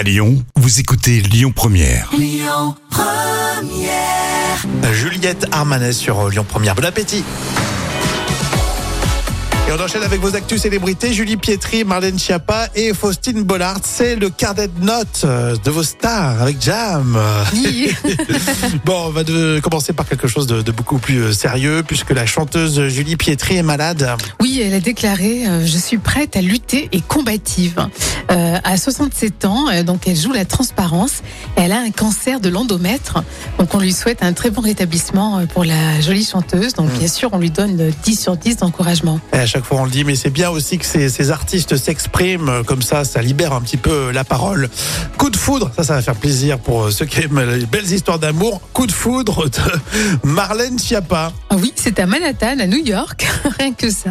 À Lyon, vous écoutez Lyon Première. Juliette Armanet sur euh, Lyon Première. Bon appétit et on enchaîne avec vos actus célébrités, Julie Pietri, Marlène Schiappa et Faustine Bollard. C'est le carnet de notes euh, de vos stars avec Jam. Oui. Bon, on va de- commencer par quelque chose de, de beaucoup plus euh, sérieux puisque la chanteuse Julie Pietri est malade. Oui, elle a déclaré euh, Je suis prête à lutter et combative. Euh, à 67 ans, euh, donc elle joue la transparence. Elle a un cancer de l'endomètre. Donc on lui souhaite un très bon rétablissement pour la jolie chanteuse. Donc bien sûr, on lui donne euh, 10 sur 10 d'encouragement. Et à chaque fois on le dit, mais c'est bien aussi que ces, ces artistes s'expriment euh, comme ça, ça libère un petit peu euh, la parole. Coup de foudre, ça, ça va faire plaisir pour euh, ceux qui aiment les belles histoires d'amour. Coup de foudre de Marlène Schiappa. Ah oui, c'est à Manhattan, à New York, rien que ça,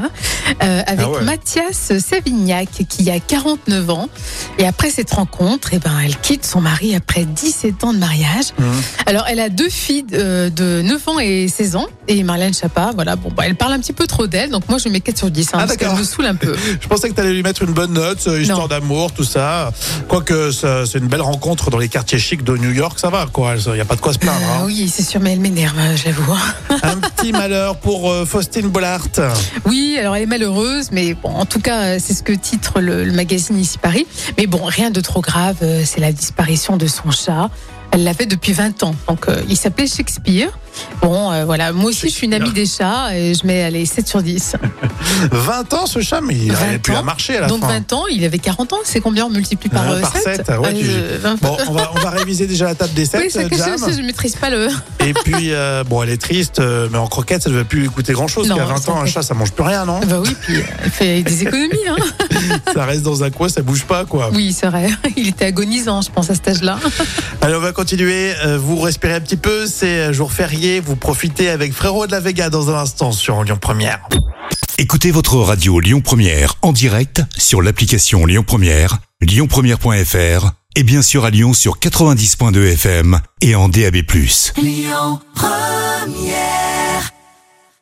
euh, avec Ah ouais. Mathias Savignac, qui a 49 ans. Et après cette rencontre, eh ben, elle quitte son mari après 17 ans de mariage. Mhm. Alors, elle a deux filles de, de 9 ans et 16 ans. Et Marlène Chapa, voilà, bon, bah, elle parle un petit peu trop d'elle. Donc, moi, je mets 4 sur 10, hein, Ah, parce qu'elle me saoule un peu. Je pensais que tu allais lui mettre une bonne note, euh, histoire d'amour, tout ça. Quoique c'est une belle rencontre dans les quartiers chics de New York, ça va quoi, il n'y a pas de quoi se plaindre. Hein. oui, c'est sûr, mais elle m'énerve, hein, j'avoue. Un petit malheur pour euh, Faustine Bollard. Oui, alors elle est malheureuse, mais bon, en tout cas, euh, c'est ce que titre le, le magazine Ici Paris. Mais bon, rien de trop grave, euh, c'est la disparition de son chat. Elle l'avait depuis 20 ans. Donc, euh, il s'appelait Shakespeare. Bon, euh, voilà, moi aussi, je suis une amie des chats et je mets, allez, 7 sur 10. 20 ans ce chat, mais il 20 n'avait plus à marcher à la Donc, fin. 20 ans, il avait 40 ans. C'est combien on multiplie par, Euh, euh, par 7 sept, ouais, tu- Bon, on va, on va réviser déjà la table des 7, Oui, c'est que je, je maîtrise pas le. Et puis, euh, bon, elle est triste, euh, mais en croquette, ça ne devait plus coûter grand-chose. Non, Qu'à 20 ça ans, un chat, ça mange plus rien, non? Bah oui, puis euh, elle fait des économies, hein. Ça reste dans un coin, ça bouge pas, quoi. Oui, c'est vrai. Il était agonisant, je pense, à cet âge-là. Allez, on va continuer. Euh, Vous respirez un petit peu. C'est jour férié. Vous profitez avec Frérot de la Vega dans un instant sur Lyon Première. Écoutez votre radio Lyon Première en direct sur l'application Lyon Première, lyonpremière.fr et bien sûr à Lyon sur 90.2 FM et en DAB+.